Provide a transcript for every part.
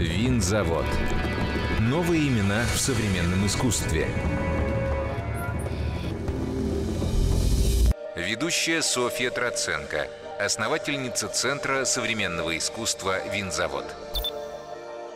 Винзавод. Новые имена в современном искусстве. Ведущая Софья Троценко, основательница Центра современного искусства «Винзавод».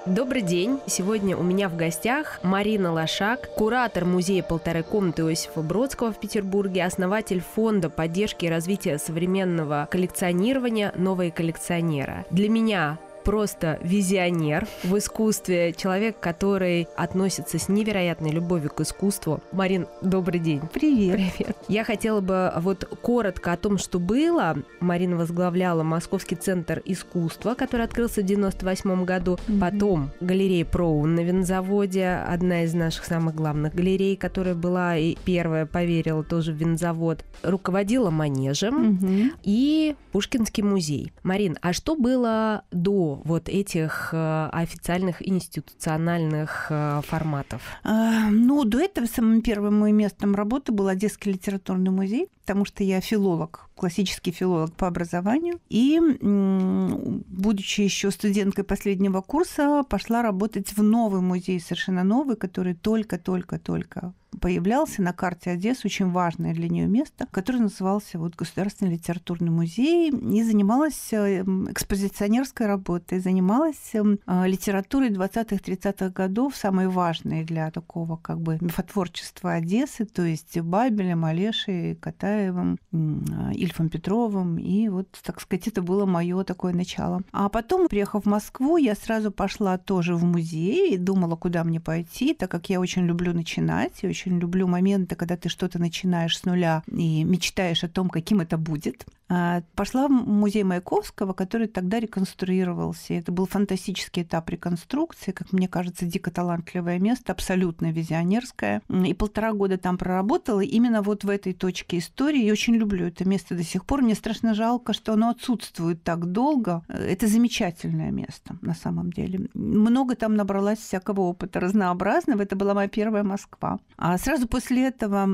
Добрый день. Сегодня у меня в гостях Марина Лошак, куратор музея «Полторы комнаты» Иосифа Бродского в Петербурге, основатель фонда поддержки и развития современного коллекционирования «Новые коллекционера». Для меня просто визионер в искусстве, человек, который относится с невероятной любовью к искусству. Марин, добрый день. Привет. Привет. Я хотела бы вот коротко о том, что было. Марина возглавляла Московский центр искусства, который открылся в 98 году. Mm-hmm. Потом галерея Проун на винзаводе, одна из наших самых главных галерей, которая была и первая поверила тоже в винзавод. Руководила манежем mm-hmm. и Пушкинский музей. Марин, а что было до вот этих э, официальных институциональных э, форматов? А, ну, до этого самым первым моим местом работы был Одесский литературный музей, потому что я филолог, классический филолог по образованию. И, будучи еще студенткой последнего курса, пошла работать в новый музей, совершенно новый, который только-только-только появлялся на карте Одессы, очень важное для нее место, которое назывался вот Государственный литературный музей, и занималась э, экспозиционерской работой, занималась эм, а, литературой 20-30-х годов, самой важной для такого как бы мифотворчества Одессы, то есть Бабелем, Олешей, Катаевым, а, Ильфом Петровым, и вот, так сказать, это было мое такое начало. А потом, приехав в Москву, я сразу пошла тоже в музей и думала, куда мне пойти, так как я очень люблю начинать, и очень люблю моменты, когда ты что-то начинаешь с нуля и мечтаешь о том, каким это будет. А, пошла в музей Маяковского, который тогда реконструировался. Это был фантастический этап реконструкции, как мне кажется, дико талантливое место, абсолютно визионерское. И полтора года там проработала именно вот в этой точке истории. Я очень люблю это место до сих пор. Мне страшно жалко, что оно отсутствует так долго. Это замечательное место на самом деле. Много там набралась всякого опыта разнообразного. Это была моя первая Москва. А сразу после этого,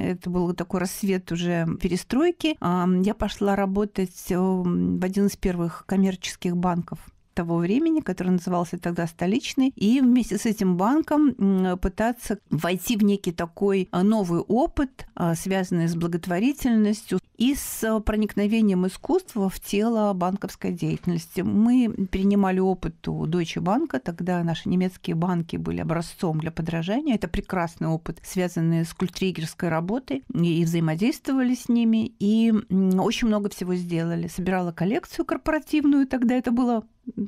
это был такой рассвет уже перестройки, я пошла работать в один из первых коммерческих банков того времени, который назывался тогда столичный, и вместе с этим банком пытаться войти в некий такой а, новый опыт, а, связанный с благотворительностью и с проникновением искусства в тело банковской деятельности. Мы перенимали опыт у Deutsche Bank, тогда наши немецкие банки были образцом для подражания. Это прекрасный опыт, связанный с культригерской работой, и взаимодействовали с ними, и очень много всего сделали. Собирала коллекцию корпоративную, тогда это было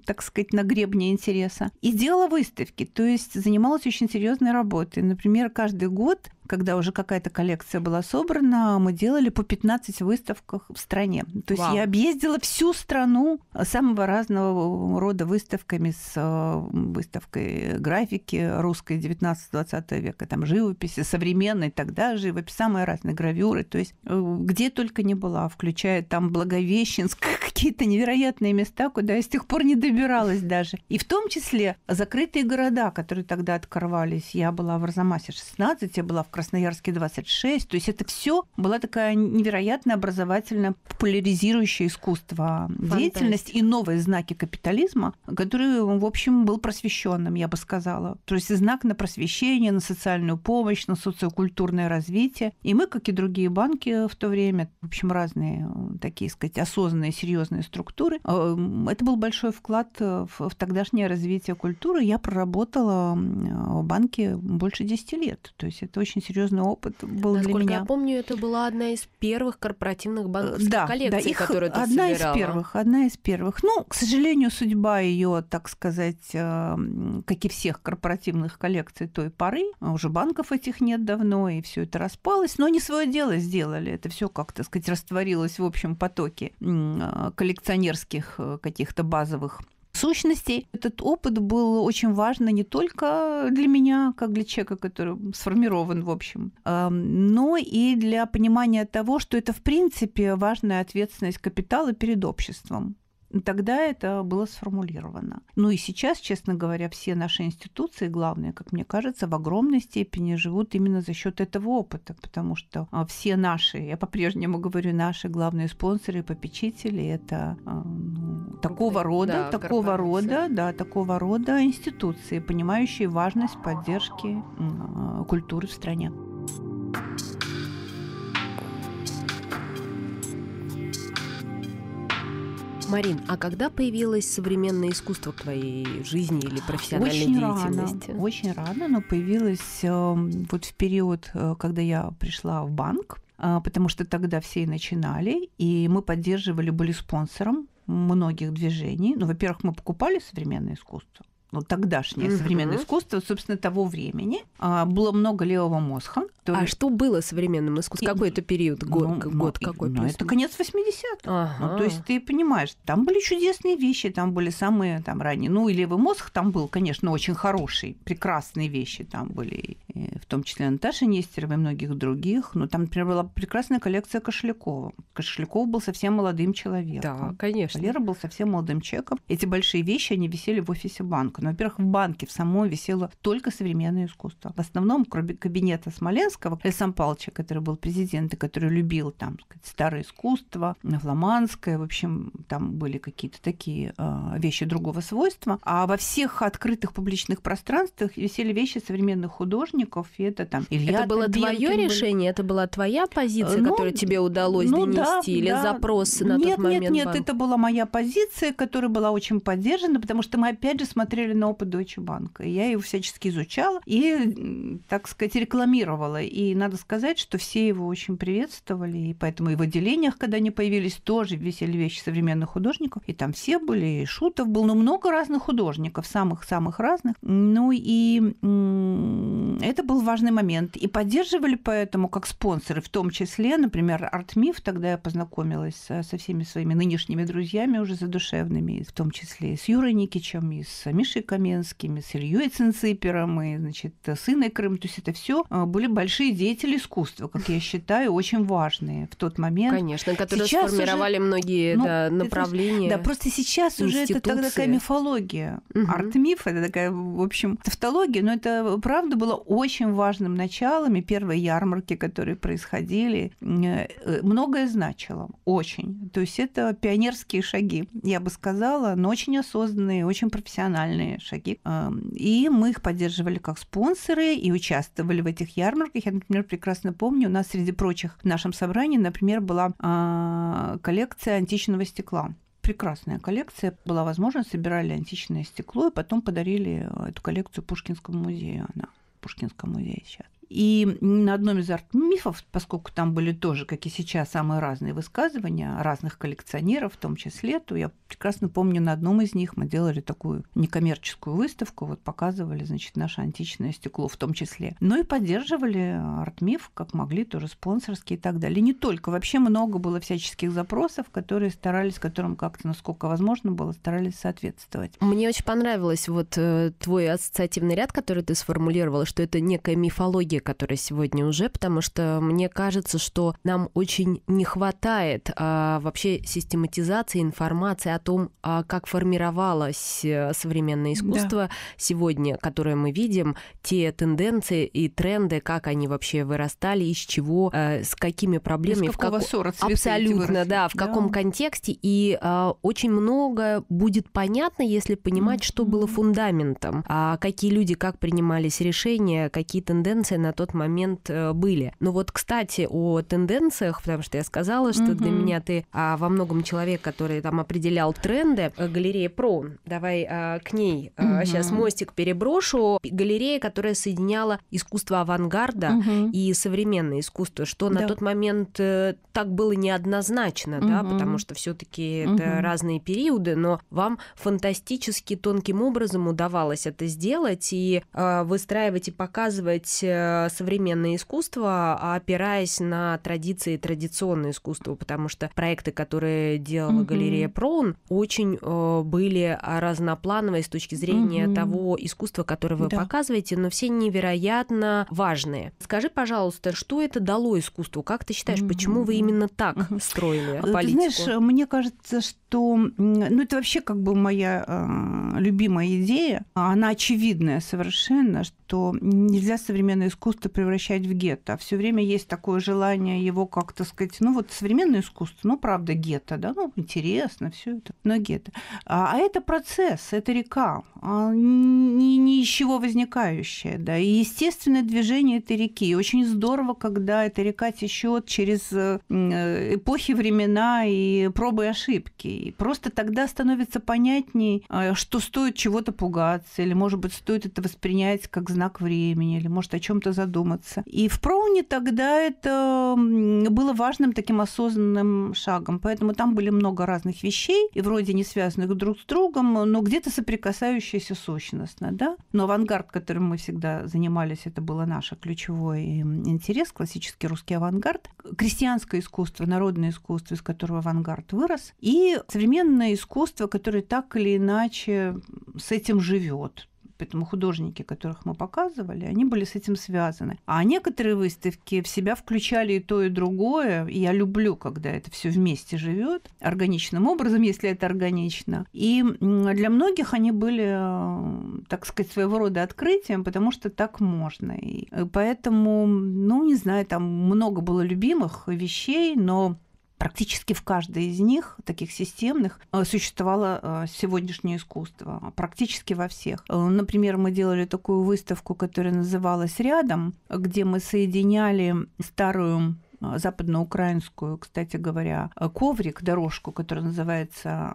так сказать, на гребне интереса. И делала выставки, то есть занималась очень серьезной работой. Например, каждый год когда уже какая-то коллекция была собрана, мы делали по 15 выставках в стране. То есть Вау. я объездила всю страну самого разного рода выставками с э, выставкой графики русской 19-20 века, там живописи, современной тогда живопись, самые разные гравюры, то есть э, где только не была, включая там Благовещенск, какие-то невероятные места, куда я с тех пор не добиралась даже. И в том числе закрытые города, которые тогда открывались. Я была в Арзамасе 16, я была в Красноярске 26. То есть это все была такая невероятная образовательная, популяризирующая искусство Фантастика. деятельность и новые знаки капитализма, который, в общем, был просвещенным, я бы сказала. То есть знак на просвещение, на социальную помощь, на социокультурное развитие. И мы, как и другие банки в то время, в общем, разные такие, сказать, осознанные, серьезные структуры, э, это был большой вклад в, в тогдашнее развитие культуры. Я проработала в банке больше 10 лет. То есть это очень серьезный опыт был Насколько для меня. я помню, это была одна из первых корпоративных банковских да, коллекций, да, их которую ты одна собирала. из первых, одна из первых. Ну, к сожалению, судьба ее, так сказать, э, как и всех корпоративных коллекций той поры, уже банков этих нет давно, и все это распалось, но они свое дело сделали. Это все, как то сказать, растворилось в общем потоке э, коллекционерских э, каких-то базовых сущностей. Этот опыт был очень важный не только для меня, как для человека, который сформирован, в общем, но и для понимания того, что это, в принципе, важная ответственность капитала перед обществом. Тогда это было сформулировано. Ну и сейчас, честно говоря, все наши институции, главное, как мне кажется, в огромной степени живут именно за счет этого опыта, потому что а, все наши, я по-прежнему говорю, наши главные спонсоры и попечители это а, ну, такого рода, да, такого рода, да, такого рода институции, понимающие важность поддержки а, культуры в стране. Марин, а когда появилось современное искусство в твоей жизни или профессиональной очень деятельности? Рано, очень рано, но появилось э, вот в период, э, когда я пришла в банк, э, потому что тогда все и начинали, и мы поддерживали, были спонсором многих движений. Ну, во-первых, мы покупали современное искусство ну, тогдашнее угу. современное искусство, собственно, того времени. А, было много левого мозга. А что было современным искусством? Какой это период? Год, ну, год какой? Ну, это конец 80-х. Ага. Ну, то есть ты понимаешь, там были чудесные вещи, там были самые там ранние. Ну, и левый мозг там был, конечно, очень хороший, прекрасные вещи там были, в том числе Наташа Нестерова и многих других. Но там, например, была прекрасная коллекция Кошелякова. Кошеляков был совсем молодым человеком. Да, конечно. Валера был совсем молодым человеком. Эти большие вещи, они висели в офисе банка. Но, во-первых, в банке в самом висело только современное искусство. В основном, кроме кабинета Смоленского, Александра Павловича, который был президент и который любил там сказать, старое искусство, фламандское, в общем, там были какие-то такие э, вещи другого свойства. А во всех открытых публичных пространствах висели вещи современных художников, и это там Илья Это было твое решение, это была твоя позиция, ну, которую тебе удалось ну, донести, да, или да. запрос на нет, тот момент? Нет, нет, нет, это была моя позиция, которая была очень поддержана, потому что мы опять же смотрели на опыт Deutsche Bank. Я его всячески изучала и, так сказать, рекламировала. И надо сказать, что все его очень приветствовали, и поэтому и в отделениях, когда они появились, тоже висели вещи современных художников. И там все были, и Шутов был, но много разных художников, самых-самых разных. Ну и это был важный момент. И поддерживали поэтому как спонсоры, в том числе, например, Артмиф, тогда я познакомилась со всеми своими нынешними друзьями уже задушевными, в том числе и с Юрой Никичем, и с Мишей Каменским, и с Ильей Цинципером, и, значит, с Инной Крым. То есть это все а, были большие деятели искусства, как я считаю, очень важные в тот момент. Конечно, которые сейчас сформировали уже, многие ну, да, направления. Да, просто сейчас уже это такая мифология. Угу. Арт-миф это такая, в общем, тавтология, но это правда было очень важным началом, и первые ярмарки, которые происходили, э, многое значило, очень. То есть это пионерские шаги, я бы сказала, но очень осознанные, очень профессиональные шаги. И мы их поддерживали как спонсоры и участвовали в этих ярмарках. Я, например, прекрасно помню, у нас среди прочих в нашем собрании, например, была а, коллекция античного стекла прекрасная коллекция. Была возможность, собирали античное стекло и потом подарили эту коллекцию Пушкинскому музею. Она в Пушкинском музее сейчас. И на одном из арт-мифов, поскольку там были тоже, как и сейчас, самые разные высказывания разных коллекционеров в том числе, то я прекрасно помню, на одном из них мы делали такую некоммерческую выставку, вот показывали, значит, наше античное стекло в том числе. Ну и поддерживали арт-миф, как могли, тоже спонсорские и так далее. не только, вообще много было всяческих запросов, которые старались, которым как-то, насколько возможно было, старались соответствовать. Мне очень понравилось вот э, твой ассоциативный ряд, который ты сформулировала, что это некая мифология которая сегодня уже, потому что мне кажется, что нам очень не хватает а, вообще систематизации информации о том, а, как формировалось э, современное искусство да. сегодня, которое мы видим, те тенденции и тренды, как они вообще вырастали, из чего, а, с какими проблемами, из какого в как... ссора абсолютно, да, в да. каком контексте, и а, очень много будет понятно, если понимать, mm-hmm. что было фундаментом, а какие люди как принимались решения, какие тенденции на на тот момент э, были. Но вот, кстати, о тенденциях, потому что я сказала, что угу. для меня ты а, во многом человек, который там определял тренды. Э, галерея Про, давай а, к ней а, угу. сейчас мостик переброшу. Галерея, которая соединяла искусство авангарда угу. и современное искусство, что да. на тот момент э, так было неоднозначно, угу. да, потому что все-таки угу. это разные периоды, но вам фантастически тонким образом удавалось это сделать и э, выстраивать и показывать э, современное искусство, опираясь на традиции традиционное искусство, потому что проекты, которые делала mm-hmm. галерея Проун, очень э, были разноплановые с точки зрения mm-hmm. того искусства, которое вы да. показываете, но все невероятно важные. Скажи, пожалуйста, что это дало искусству? Как ты считаешь, mm-hmm. почему вы именно так mm-hmm. строили политику? Ты знаешь, мне кажется, что ну это вообще как бы моя э, любимая идея, она очевидная совершенно, что нельзя современное искусство превращать в гетто. Все время есть такое желание его как-то сказать, ну вот современное искусство, ну правда гетто, да, ну интересно все это, но гетто. А, а это процесс, это река, а, ни, ни из чего возникающая, да, и естественное движение этой реки. И очень здорово, когда эта река течет через э, эпохи, времена и пробы и ошибки. И просто тогда становится понятней, а, что стоит чего-то пугаться, или, может быть, стоит это воспринять как знак времени, или, может, о чем-то задуматься. И в Проуне тогда это было важным таким осознанным шагом. Поэтому там были много разных вещей, и вроде не связанных друг с другом, но где-то соприкасающиеся сущностно. Да? Но авангард, которым мы всегда занимались, это было наше ключевой интерес, классический русский авангард, крестьянское искусство, народное искусство, из которого авангард вырос, и современное искусство, которое так или иначе с этим живет. Поэтому художники, которых мы показывали, они были с этим связаны. А некоторые выставки в себя включали и то, и другое. И я люблю, когда это все вместе живет органичным образом, если это органично. И для многих они были, э, так сказать, своего рода открытием, потому что так можно. И поэтому, ну, не знаю, там много было любимых вещей, но Практически в каждой из них, таких системных, э, существовало э, сегодняшнее искусство. Практически во всех. Э, например, мы делали такую выставку, которая называлась «Рядом», где мы соединяли старую западноукраинскую, кстати говоря, коврик, дорожку, которая называется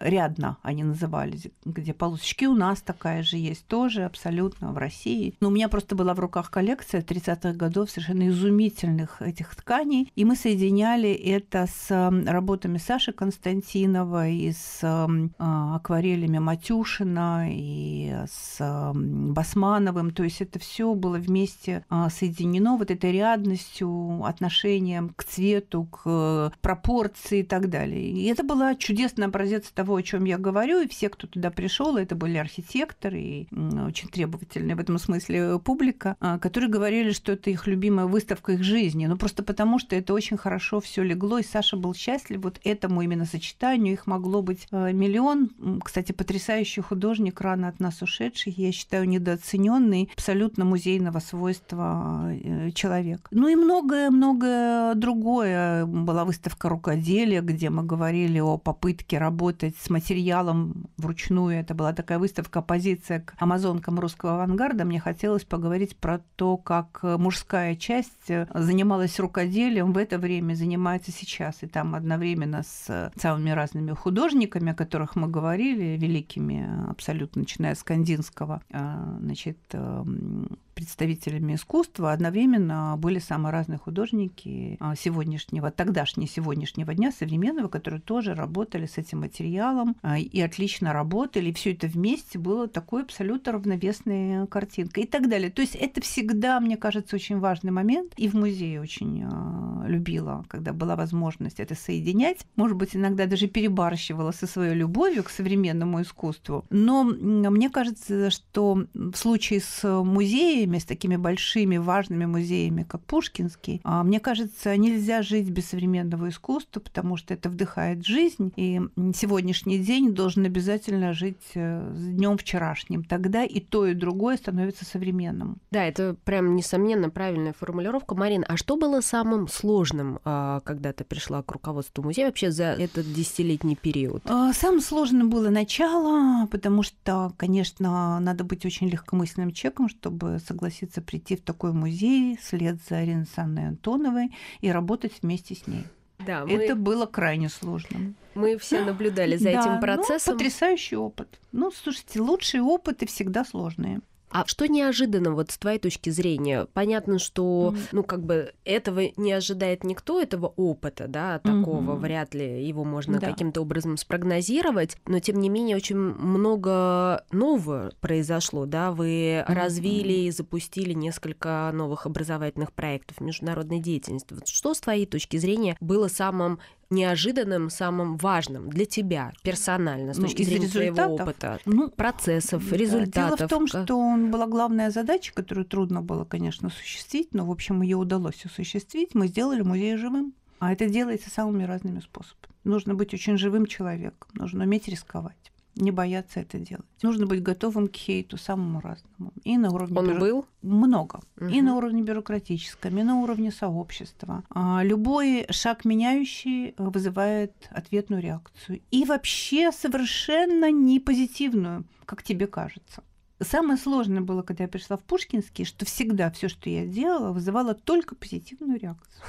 рядно, они назывались, где полосочки у нас такая же есть тоже, абсолютно в России. Но у меня просто была в руках коллекция 30-х годов совершенно изумительных этих тканей, и мы соединяли это с работами Саши Константинова и с акварелями Матюшина и с Басмановым, то есть это все было вместе соединено вот этой рядностью, отношениям к цвету, к э, пропорции и так далее. И это была чудесный образец того, о чем я говорю, и все, кто туда пришел, это были архитекторы и очень требовательные в этом смысле публика, а, которые говорили, что это их любимая выставка их жизни. Ну, просто потому, что это очень хорошо все легло, и Саша был счастлив вот этому именно сочетанию. Их могло быть э, миллион. Кстати, потрясающий художник, рано от нас ушедший, я считаю, недооцененный, абсолютно музейного свойства э, человек. Ну и многое, многое многое другое. Была выставка рукоделия, где мы говорили о попытке работать с материалом вручную. Это была такая выставка «Позиция к амазонкам русского авангарда». Мне хотелось поговорить про то, как мужская часть занималась рукоделием в это время, занимается сейчас. И там одновременно с самыми разными художниками, о которых мы говорили, великими, абсолютно начиная с Кандинского, а, значит, эм, представителями искусства, одновременно были самые разные художники а, сегодняшнего, тогдашнего сегодняшнего дня, современного, которые тоже работали с этим материалом а, и отлично работали. Все это вместе было такой абсолютно равновесной картинкой и так далее. То есть это всегда, мне кажется, очень важный момент. И в музее очень а, любила, когда была возможность это соединять. Может быть, иногда даже перебарщивала со своей любовью к современному искусству. Но мне кажется, что в случае с музеем музеями, с такими большими важными музеями, как Пушкинский, а, мне кажется, нельзя жить без современного искусства, потому что это вдыхает жизнь, и сегодняшний день должен обязательно жить э, с днем вчерашним. Тогда и то, и другое становится современным. Да, это прям несомненно правильная формулировка. Марина, а что было самым сложным, а, когда ты пришла к руководству музея вообще за этот десятилетний период? А, самым сложным было начало, потому что, конечно, надо быть очень легкомысленным человеком, чтобы согласиться прийти в такой музей вслед за Ариной Санной Антоновой и работать вместе с ней. Да, мы... Это было крайне сложно. Мы все наблюдали за да, этим ну, процессом. Ну, потрясающий опыт. Ну, слушайте, лучшие опыты всегда сложные. А что неожиданно вот с твоей точки зрения? Понятно, что, mm-hmm. ну, как бы этого не ожидает никто, этого опыта, да, такого, mm-hmm. вряд ли его можно да. каким-то образом спрогнозировать, но тем не менее очень много нового произошло, да, вы mm-hmm. развили и запустили несколько новых образовательных проектов международной деятельности. Вот что с твоей точки зрения было самым неожиданным, самым важным для тебя персонально с ну, точки ну, зрения твоего опыта, ну, процессов, да, результатов? Дело в том, что была главная задача, которую трудно было, конечно, осуществить, но, в общем, ее удалось осуществить. Мы сделали музей живым. А это делается самыми разными способами. Нужно быть очень живым человеком, нужно уметь рисковать не бояться это делать. Нужно быть готовым к хейту самому разному. И на уровне Он бюро... был много. Угу. И на уровне бюрократическом, и на уровне сообщества. А любой шаг меняющий вызывает ответную реакцию. И вообще совершенно не позитивную, как тебе кажется. Самое сложное было, когда я пришла в Пушкинский, что всегда все, что я делала, вызывало только позитивную реакцию.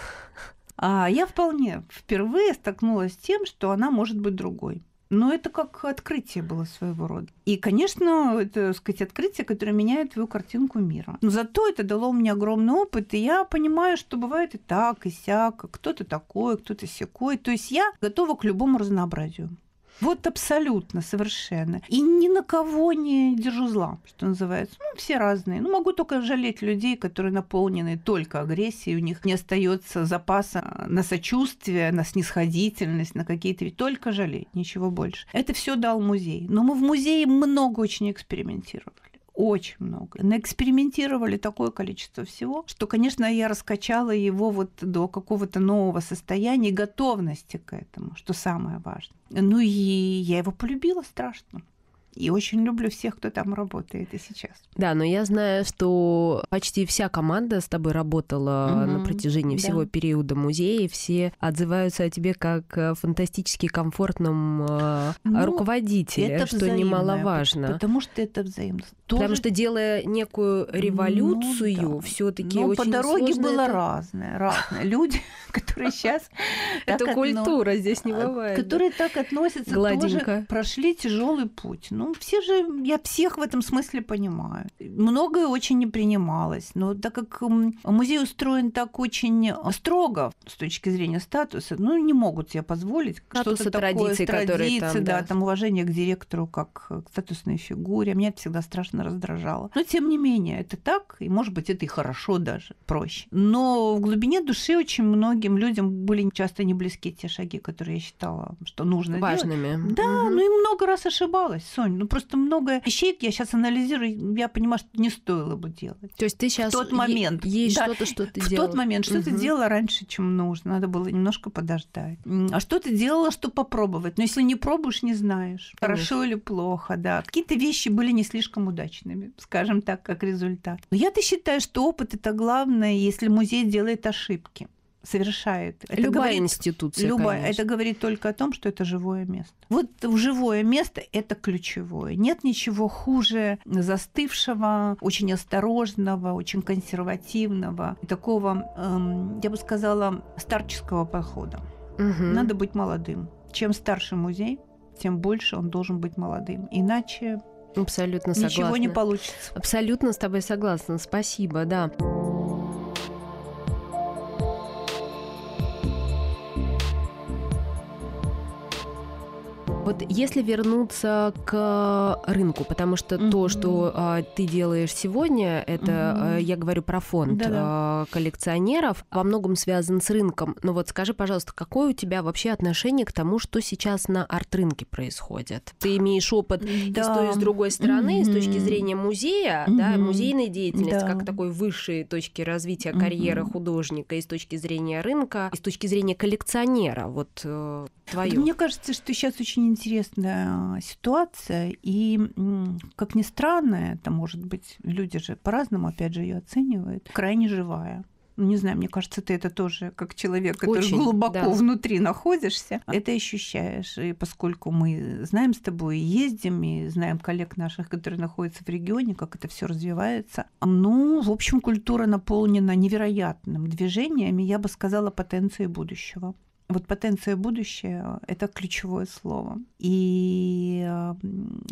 А я вполне впервые столкнулась с тем, что она может быть другой. Но это как открытие было своего рода. И, конечно, это, так сказать, открытие, которое меняет твою картинку мира. Но зато это дало мне огромный опыт, и я понимаю, что бывает и так, и сяк, кто-то такой, кто-то секой. То есть я готова к любому разнообразию. Вот абсолютно, совершенно. И ни на кого не держу зла, что называется. Ну, все разные. Ну, могу только жалеть людей, которые наполнены только агрессией, у них не остается запаса на сочувствие, на снисходительность, на какие-то... Только жалеть, ничего больше. Это все дал музей. Но мы в музее много очень экспериментировали очень много. Наэкспериментировали такое количество всего, что, конечно, я раскачала его вот до какого-то нового состояния готовности к этому, что самое важное. Ну и я его полюбила страшно. И очень люблю всех, кто там работает и сейчас. Да, но я знаю, что почти вся команда с тобой работала угу, на протяжении да. всего периода музея, и все отзываются о тебе как фантастически комфортном э, ну, руководителе, это что немаловажно. Потому что это взаимно. Тоже... Потому что делая некую революцию, ну, да. все-таки очень по дороге было это... разное, разное. Люди, которые сейчас это культура здесь не а, бывает, которые так относятся, тоже прошли тяжелый путь. Ну все же, я всех в этом смысле понимаю. Многое очень не принималось, но так как музей устроен так очень строго с точки зрения статуса, ну не могут себе позволить что-то такое, традиции, традиции там, да, да, там уважение к директору как к статусной фигуре. Меня это всегда страшно страшно раздражало. Но тем не менее, это так, и может быть это и хорошо даже, проще. Но в глубине души очень многим людям были часто не близки те шаги, которые я считала, что нужно Важными. делать. Да, угу. ну и много раз ошибалась, Сонь. Ну просто много вещей я сейчас анализирую, я понимаю, что не стоило бы делать. То есть ты сейчас в тот момент есть да, что-то, что ты в делала. тот момент что-то угу. делала раньше, чем нужно. Надо было немножко подождать. А что ты делала, что попробовать? Но если не пробуешь, не знаешь, Конечно. хорошо или плохо, да. Какие-то вещи были не слишком удачными, скажем так, как результат. Но я-то считаю, что опыт это главное, если музей делает ошибки совершает. Это любая говорит, институция. Любая. Конечно. Это говорит только о том, что это живое место. Вот живое место это ключевое. Нет ничего хуже застывшего, очень осторожного, очень консервативного, такого, эм, я бы сказала, старческого подхода. Угу. Надо быть молодым. Чем старше музей, тем больше он должен быть молодым. Иначе Абсолютно согласна. Ничего не получится. Абсолютно с тобой согласна. Спасибо, да. Вот если вернуться к рынку, потому что mm-hmm. то, что а, ты делаешь сегодня, это mm-hmm. я говорю про фонд а, коллекционеров, во многом связан с рынком. Но вот скажи, пожалуйста, какое у тебя вообще отношение к тому, что сейчас на арт-рынке происходит? Ты имеешь опыт да. и с той, и с другой стороны, mm-hmm. с точки зрения музея, mm-hmm. да, музейной деятельности, как такой высшей точки развития карьеры mm-hmm. художника, и с точки зрения рынка, и с точки зрения коллекционера. Вот э, твое. Мне кажется, что сейчас очень интересная ситуация, и, как ни странно, это может быть, люди же по-разному, опять же, ее оценивают, крайне живая ну, не знаю, мне кажется, ты это тоже, как человек, который Очень, глубоко да. внутри находишься, это ощущаешь. И поскольку мы знаем с тобой, ездим, и знаем коллег наших, которые находятся в регионе, как это все развивается, ну, в общем, культура наполнена невероятным движениями, я бы сказала, потенцией будущего. Вот потенция будущее – это ключевое слово. И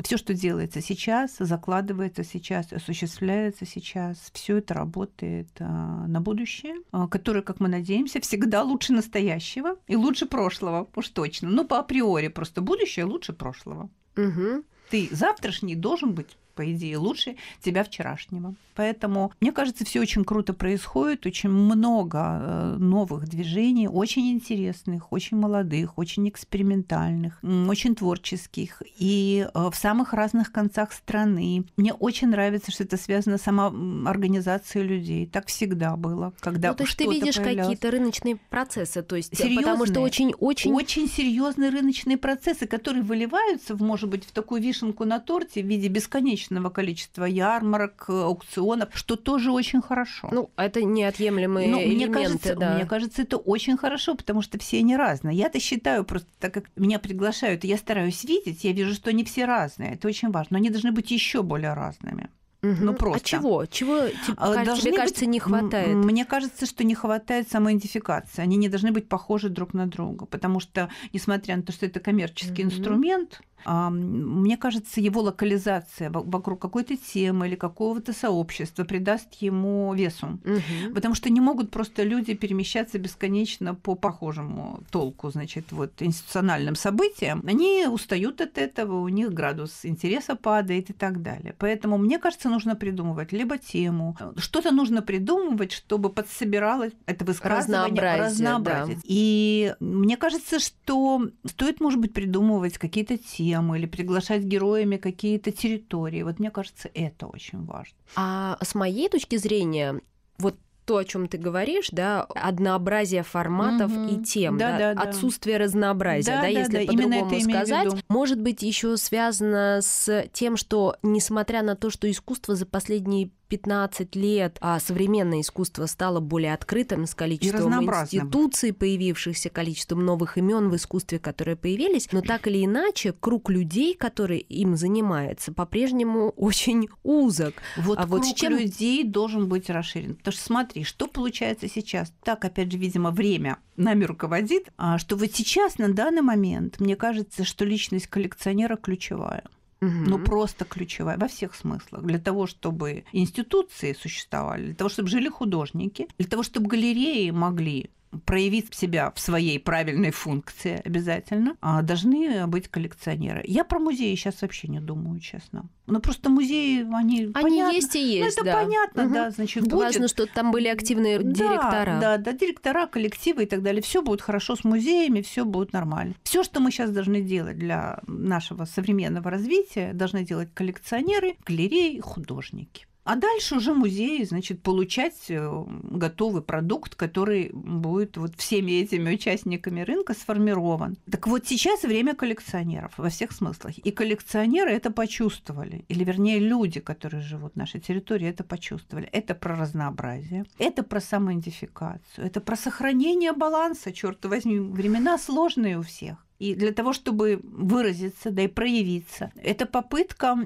все, что делается сейчас, закладывается сейчас, осуществляется сейчас, все это работает а, на будущее, а, которое, как мы надеемся, всегда лучше настоящего и лучше прошлого, уж точно. Ну, по априори просто будущее лучше прошлого. Угу. Ты завтрашний должен быть по идее, лучше тебя вчерашнего. Поэтому, мне кажется, все очень круто происходит, очень много э, новых движений, очень интересных, очень молодых, очень экспериментальных, очень творческих и э, в самых разных концах страны. Мне очень нравится, что это связано с самоорганизацией людей. Так всегда было, когда ну, то есть ты видишь какие-то рыночные процессы, то есть серьезные, потому что очень очень очень серьезные рыночные процессы, которые выливаются, в, может быть, в такую вишенку на торте в виде бесконечного бесконечного количества ярмарок, аукционов, что тоже очень хорошо. Ну, это неотъемлемые Но элементы, мне кажется, да. Мне кажется, это очень хорошо, потому что все они разные. Я-то считаю, просто так как меня приглашают, и я стараюсь видеть, я вижу, что они все разные. Это очень важно. Но они должны быть еще более разными. Угу. Ну просто. А чего? Чего Должны тебе кажется быть, не хватает? Мне кажется, что не хватает самоидентификации. Они не должны быть похожи друг на друга, потому что, несмотря на то, что это коммерческий угу. инструмент, мне кажется, его локализация вокруг какой-то темы или какого-то сообщества придаст ему весу. Угу. Потому что не могут просто люди перемещаться бесконечно по похожему толку, значит, вот институциональным событиям. Они устают от этого, у них градус интереса падает и так далее. Поэтому, мне кажется, нужно придумывать либо тему, что-то нужно придумывать, чтобы подсобирало это высказывание разнообразие. разнообразие. Да. И мне кажется, что стоит, может быть, придумывать какие-то темы, темы или приглашать героями какие-то территории. Вот мне кажется, это очень важно. А с моей точки зрения, вот то, о чем ты говоришь, да, однообразие форматов угу. и тем, да, да, да, отсутствие разнообразия, да, да, да, если да, по-другому сказать, может быть еще связано с тем, что несмотря на то, что искусство за последние 15 лет а современное искусство стало более открытым с количеством институций, появившихся, количеством новых имен в искусстве, которые появились, но так или иначе круг людей, которые им занимаются, по-прежнему очень узок. Вот а круг вот с чем... людей должен быть расширен. Потому что смотри, что получается сейчас. Так, опять же, видимо, время нами руководит, а что вот сейчас, на данный момент, мне кажется, что личность коллекционера ключевая Угу. ну просто ключевая во всех смыслах. Для того, чтобы институции существовали, для того, чтобы жили художники, для того, чтобы галереи могли проявить себя в своей правильной функции обязательно, а должны быть коллекционеры. Я про музеи сейчас вообще не думаю, честно. Ну просто музеи, они, они понятно. есть и есть, ну, это да. понятно, угу. да, значит, Важно, будет... что там были активные директора. Да, да, да, директора, коллективы и так далее. Все будет хорошо с музеями, все будет нормально. Все, что мы сейчас должны делать для нашего современного развития, должны делать коллекционеры, галереи, художники. А дальше уже музей, значит, получать э, готовый продукт, который будет вот всеми этими участниками рынка сформирован. Так вот сейчас время коллекционеров во всех смыслах. И коллекционеры это почувствовали. Или, вернее, люди, которые живут в нашей территории, это почувствовали. Это про разнообразие, это про самоидентификацию, это про сохранение баланса, черт возьми. Времена сложные у всех. И для того, чтобы выразиться, да и проявиться, это попытка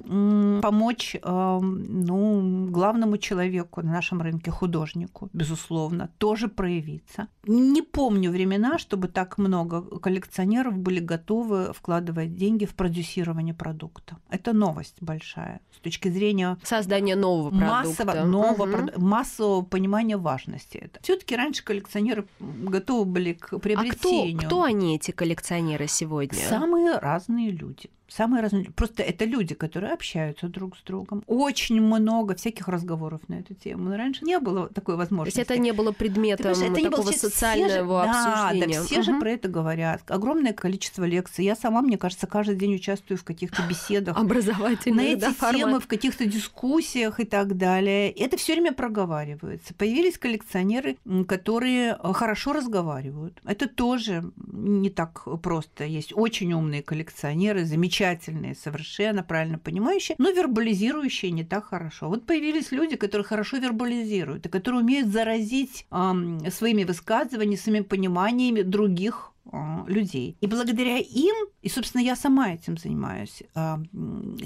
помочь ну, главному человеку на нашем рынке, художнику, безусловно, тоже проявиться. Не помню времена, чтобы так много коллекционеров были готовы вкладывать деньги в продюсирование продукта. Это новость большая с точки зрения создания нового массового, продукта. нового, угу. прод... массового понимания важности. Это. Все-таки раньше коллекционеры готовы были к приобретению. А кто, кто они, эти коллекционеры сегодня? Самые разные люди самые разные. Просто это люди, которые общаются друг с другом. Очень много всяких разговоров на эту тему. Но раньше не было такой возможности. То есть это не было предметом это не такого было, социального же, обсуждения. Да, да все угу. же про это говорят. Огромное количество лекций. Я сама, мне кажется, каждый день участвую в каких-то беседах. Образовательных, На эти да, темы, формат. в каких-то дискуссиях и так далее. Это все время проговаривается. Появились коллекционеры, которые хорошо разговаривают. Это тоже не так просто. Есть очень умные коллекционеры, замечательные совершенно правильно понимающие, но вербализирующие не так хорошо. Вот появились люди, которые хорошо вербализируют, и которые умеют заразить эм, своими высказываниями, своими пониманиями других людей. И благодаря им, и, собственно, я сама этим занимаюсь, а,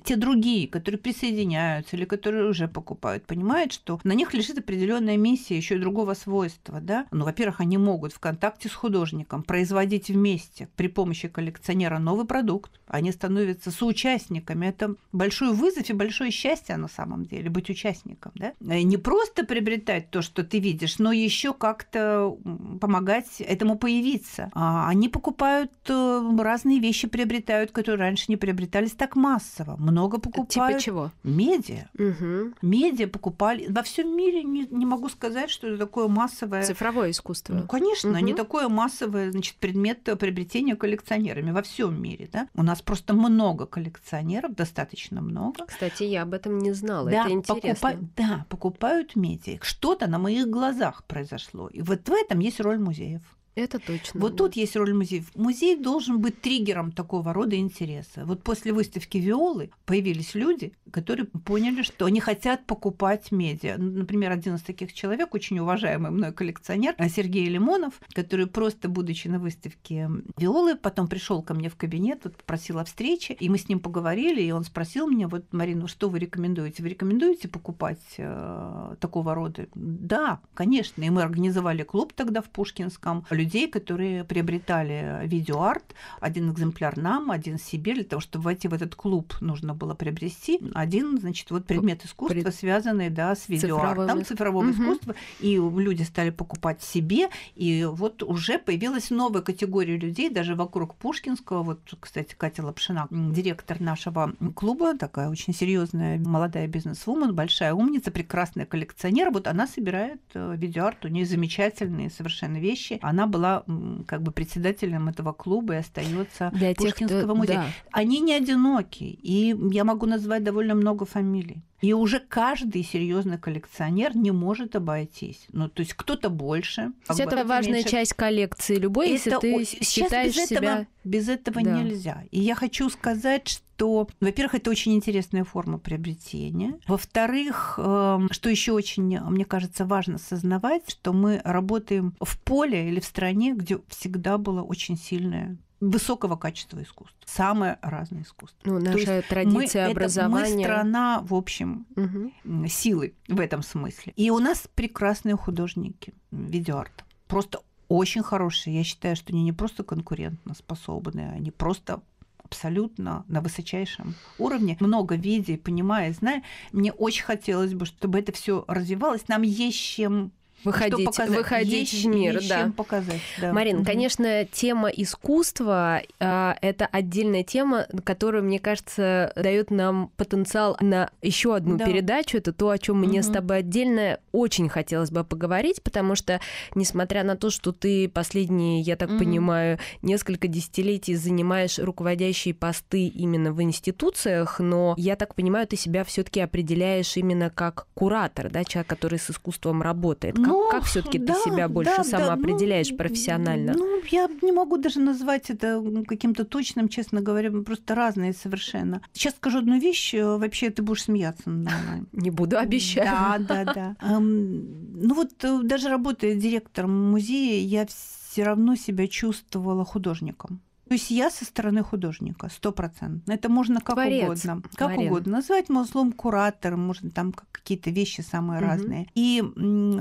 те другие, которые присоединяются или которые уже покупают, понимают, что на них лежит определенная миссия еще и другого свойства. Да? Ну, во-первых, они могут в контакте с художником производить вместе при помощи коллекционера новый продукт. Они становятся соучастниками. Это большой вызов и большое счастье на самом деле быть участником. Да? Не просто приобретать то, что ты видишь, но еще как-то помогать этому появиться. А они покупают э, разные вещи, приобретают, которые раньше не приобретались так массово. Много типа покупают. Типа чего? Медиа. Угу. Медиа покупали. Во всем мире не, не могу сказать, что это такое массовое. Цифровое искусство. Ну, конечно, угу. не такое массовое, значит, предмет приобретения коллекционерами во всем мире. Да? У нас просто много коллекционеров, достаточно много. Кстати, я об этом не знала. Да, это интересно. Покупа... Да, покупают медиа. Что-то на моих глазах произошло. И вот в этом есть роль музеев. Это точно. Вот да. тут есть роль музея. Музей должен быть триггером такого рода интереса. Вот после выставки Виолы появились люди, которые поняли, что они хотят покупать медиа. Например, один из таких человек, очень уважаемый мной коллекционер, Сергей Лимонов, который просто, будучи на выставке Виолы, потом пришел ко мне в кабинет, вот попросил о встрече, и мы с ним поговорили, и он спросил меня, вот, Марина, что вы рекомендуете? Вы рекомендуете покупать э, такого рода? Да, конечно. И мы организовали клуб тогда в Пушкинском людей, которые приобретали видеоарт. Один экземпляр нам, один себе. Для того, чтобы войти в этот клуб, нужно было приобрести один, значит, вот предмет искусства, Пред... связанный да, с видеоартом, цифрового, цифрового угу. искусства. И люди стали покупать себе. И вот уже появилась новая категория людей, даже вокруг Пушкинского. Вот, кстати, Катя Лапшина, директор нашего клуба, такая очень серьезная молодая бизнес-вумен, большая умница, прекрасная коллекционер. Вот она собирает э, видеоарт, у нее замечательные совершенно вещи. Она была как бы председателем этого клуба и остается Для Пушкинского тех, кто... музея. Да. Они не одиноки, и я могу назвать довольно много фамилий. И уже каждый серьезный коллекционер не может обойтись. Ну, то есть кто-то больше. То есть это важная меньше. часть коллекции любой, это, если ты считаешь без себя... Этого, без этого да. нельзя. И я хочу сказать, что, во-первых, это очень интересная форма приобретения. Во-вторых, эм, что еще очень, мне кажется, важно осознавать, что мы работаем в поле или в стране, где всегда было очень сильное высокого качества искусства. Самое разное искусство. Ну, наша То традиция мы, образования. Это, мы страна, в общем, угу. силы в этом смысле. И у нас прекрасные художники видеоарта. Просто очень хорошие. Я считаю, что они не просто конкурентно способные, они просто абсолютно на высочайшем уровне. Много видя, понимая, зная, мне очень хотелось бы, чтобы это все развивалось. Нам есть чем выходить, показать? выходить есть, в мир. Есть да. Показать, да. Марин, угу. конечно, тема искусства э, это отдельная тема, которая, мне кажется, дает нам потенциал на еще одну да. передачу. Это то, о чем мне угу. с тобой отдельно очень хотелось бы поговорить, потому что, несмотря на то, что ты последние, я так угу. понимаю, несколько десятилетий занимаешь руководящие посты именно в институциях, но я так понимаю, ты себя все-таки определяешь именно как куратор, да, человек, который с искусством работает. Ну, ну, как все-таки да, ты себя больше да, сама да, ну, профессионально? Ну, я не могу даже назвать это каким-то точным, честно говоря, просто разные совершенно. Сейчас скажу одну вещь, э, вообще ты будешь смеяться Не буду, обещаю. Да, да, да. Ну вот э, даже работая директором музея, я все равно себя чувствовала художником. То есть я со стороны художника, стопроцентно. Это можно как Творец. угодно. Как Творец. угодно. Назвать музлом куратор, можно там какие-то вещи самые угу. разные. И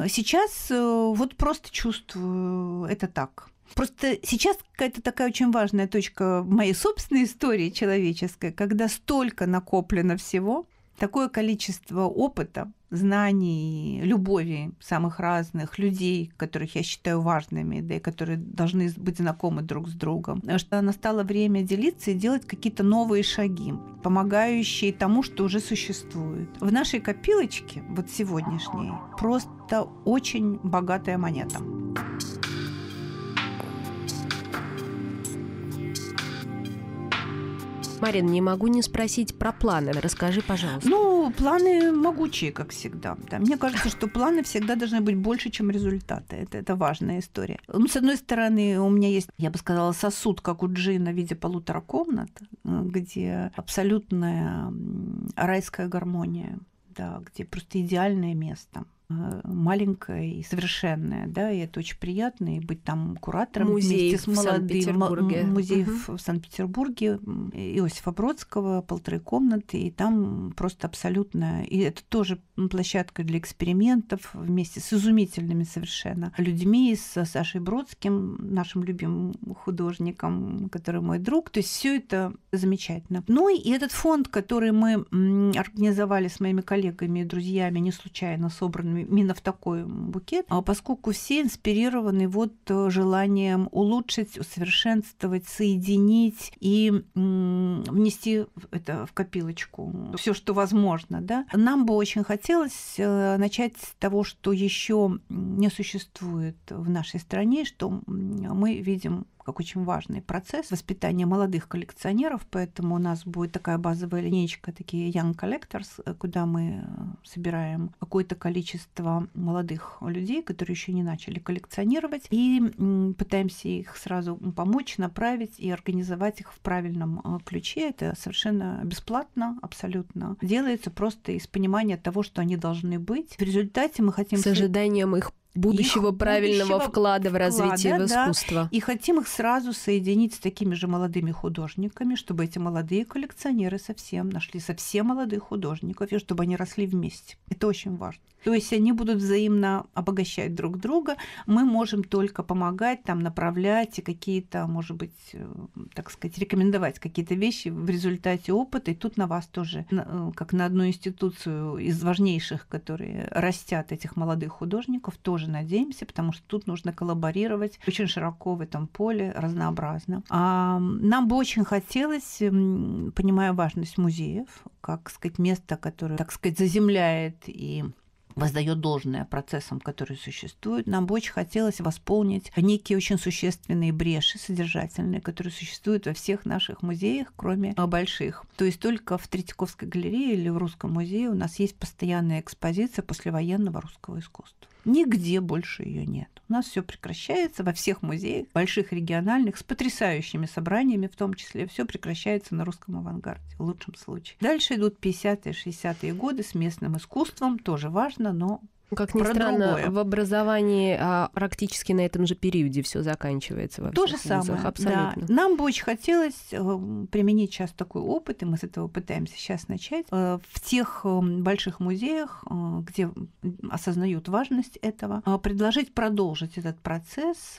сейчас э, вот просто чувствую это так. Просто сейчас какая-то такая очень важная точка моей собственной истории человеческой, когда столько накоплено всего, такое количество опыта, знаний, любови самых разных людей, которых я считаю важными, да и которые должны быть знакомы друг с другом, что настало время делиться и делать какие-то новые шаги, помогающие тому, что уже существует. В нашей копилочке, вот сегодняшней, просто очень богатая монета. Марин, не могу не спросить про планы. Расскажи, пожалуйста. Ну, планы могучие, как всегда. Да. Мне кажется, что планы всегда должны быть больше, чем результаты. Это, это важная история. Ну, с одной стороны, у меня есть, я бы сказала, сосуд, как у Джина в виде полутора комнат, э, где абсолютная райская гармония, да, где просто идеальное место э, маленькое и совершенное, да, и это очень приятно, и быть там куратором музей вместе с молодым. Музей Мгм. в Санкт-Петербурге Иосифа Бродского, полторы комнаты, и там просто абсолютно... И это тоже площадка для экспериментов вместе с изумительными совершенно людьми, с Сашей Бродским, нашим любимым художником, который мой друг. То есть все это замечательно. Ну и этот фонд, который мы организовали с моими коллегами и друзьями, не случайно собранными именно в такой букет, а поскольку все инспирированы вот э, желанием улучшить, усовершенствовать, соединить и внести это в копилочку все, что возможно, да. Нам бы очень хотелось э, начать с того, что еще не существует в нашей стране, что мы видим как очень важный процесс воспитания молодых коллекционеров, поэтому у нас будет такая базовая линейка, такие Young Collectors, э, куда мы э, собираем какое-то количество молодых людей, которые еще не начали коллекционировать, и пытаемся их сразу помочь, направить и организовать их в правильном э, ключе. Это совершенно бесплатно, абсолютно делается просто из понимания того, что они должны быть. В результате мы хотим С ожиданием их будущего Их правильного будущего вклада в развитие вклада, в да. искусство. и хотим их сразу соединить с такими же молодыми художниками, чтобы эти молодые коллекционеры совсем нашли совсем молодых художников, и чтобы они росли вместе. Это очень важно. То есть они будут взаимно обогащать друг друга. Мы можем только помогать, там, направлять и какие-то, может быть, э, так сказать, рекомендовать какие-то вещи в результате опыта. И тут на вас тоже, э, как на одну институцию из важнейших, которые растят этих молодых художников, тоже надеемся, потому что тут нужно коллаборировать очень широко в этом поле, разнообразно. А нам бы очень хотелось, понимая важность музеев, как сказать, место, которое, так сказать, заземляет и воздает должное процессам, которые существуют, нам бы очень хотелось восполнить некие очень существенные бреши содержательные, которые существуют во всех наших музеях, кроме больших. То есть только в Третьяковской галерее или в Русском музее у нас есть постоянная экспозиция послевоенного русского искусства. Нигде больше ее нет. У нас все прекращается во всех музеях, больших региональных, с потрясающими собраниями, в том числе, все прекращается на русском авангарде, в лучшем случае. Дальше идут 50-е, 60-е годы с местным искусством, тоже важно, но Как ни про странно, другое. в образовании а, практически на этом же периоде все заканчивается во То же самое. вузах. да. Абсолютно. Нам бы очень хотелось э, применить сейчас такой опыт, и мы с этого пытаемся сейчас начать, э, в тех э, больших музеях, где осознают важность этого, предложить продолжить этот процесс,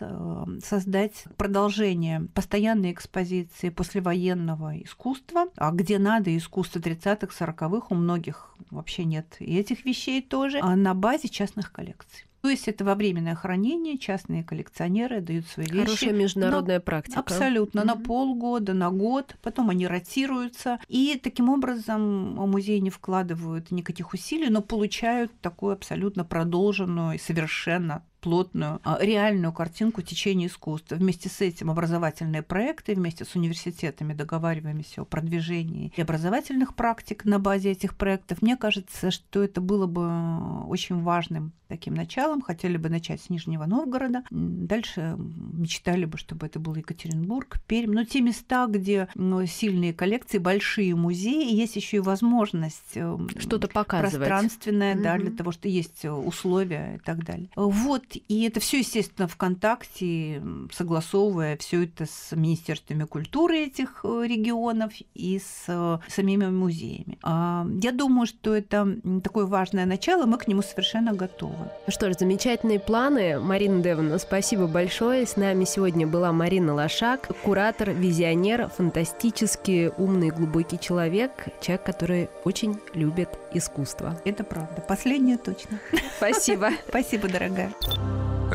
создать продолжение постоянной экспозиции послевоенного искусства, а где надо искусство 30-х, 40-х, у многих вообще нет и этих вещей тоже, а на базе частных коллекций. То есть это во временное хранение, частные коллекционеры дают свои вещи. Хорошая международная практика. Абсолютно, на Мгм. полгода, на год, потом они ротируются. И таким образом музеи не вкладывают никаких усилий, но получают такую абсолютно продолженную и совершенно плотную, а, реальную картинку течения искусства. Вместе с этим образовательные проекты, вместе с университетами договариваемся о продвижении и образовательных практик на базе этих проектов. Мне кажется, что это было бы очень важным таким началом. Хотели бы начать с Нижнего Новгорода. Дальше мечтали бы, чтобы это был Екатеринбург, Пермь. Но те места, где сильные коллекции, большие музеи, есть еще и возможность э, Что-то показывать. пространственное, да, Мгм. для того, что есть условия и так далее. Вот, и это все, естественно, ВКонтакте, согласовывая все это с министерствами культуры этих э, регионов и с э, самими музеями. А, Я думаю, что это такое важное начало, мы к нему совершенно готовы. Ну Что ж, замечательные планы. Марина Девна, спасибо большое. С нами сегодня была Марина Лошак, куратор, визионер, фантастически умный, глубокий человек, человек, который очень любит искусство. Это правда. Последнее точно. Спасибо. Спасибо, дорогая.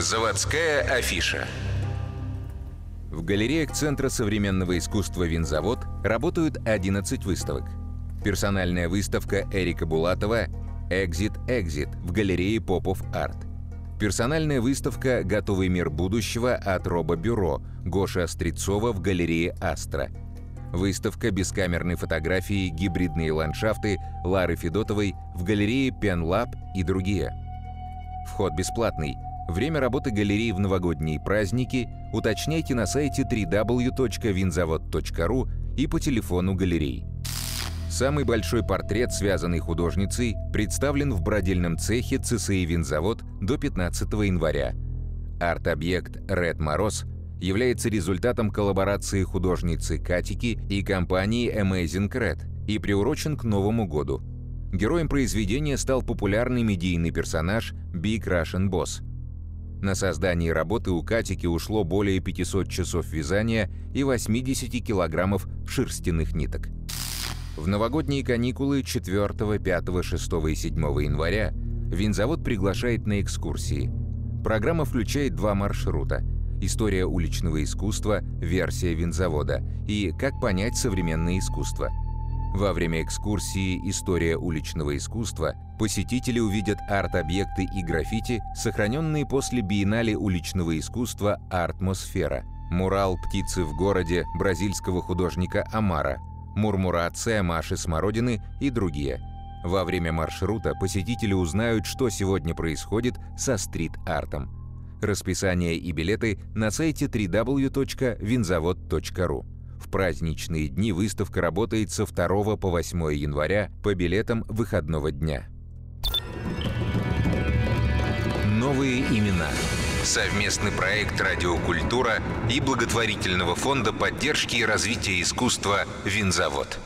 Заводская афиша. В галереях Центра современного искусства «Винзавод» работают 11 выставок. Персональная выставка Эрика Булатова «Экзит Экзит» в галерее Попов Арт. Персональная выставка «Готовый мир будущего» от Роба Бюро Гоши Острецова в галерее «Астра». Выставка бескамерной фотографии «Гибридные ландшафты» Лары Федотовой в галерее Пенлаб и другие. Вход бесплатный. Время работы галереи в новогодние праздники уточняйте на сайте www.vinzavod.ru и по телефону галерей. Самый большой портрет, связанный художницей, представлен в бродильном цехе ЦСИ «Винзавод» до 15 января. Арт-объект «Ред Мороз» является результатом коллаборации художницы Катики и компании Amazing Red и приурочен к Новому году. Героем произведения стал популярный медийный персонаж Big Russian Boss. На создание работы у Катики ушло более 500 часов вязания и 80 килограммов шерстяных ниток. В новогодние каникулы 4, 5, 6 и 7 января винзавод приглашает на экскурсии. Программа включает два маршрута – «История уличного искусства», «Версия винзавода» и «Как понять современное искусство». Во время экскурсии «История уличного искусства» посетители увидят арт-объекты и граффити, сохраненные после биеннале уличного искусства «Артмосфера», мурал «Птицы в городе» бразильского художника Амара, мурмурация Маши Смородины и другие. Во время маршрута посетители узнают, что сегодня происходит со стрит-артом. Расписание и билеты на сайте www.винзавод.ру. В праздничные дни выставка работает со 2 по 8 января по билетам выходного дня. Новые имена. Совместный проект «Радиокультура» и благотворительного фонда поддержки и развития искусства «Винзавод».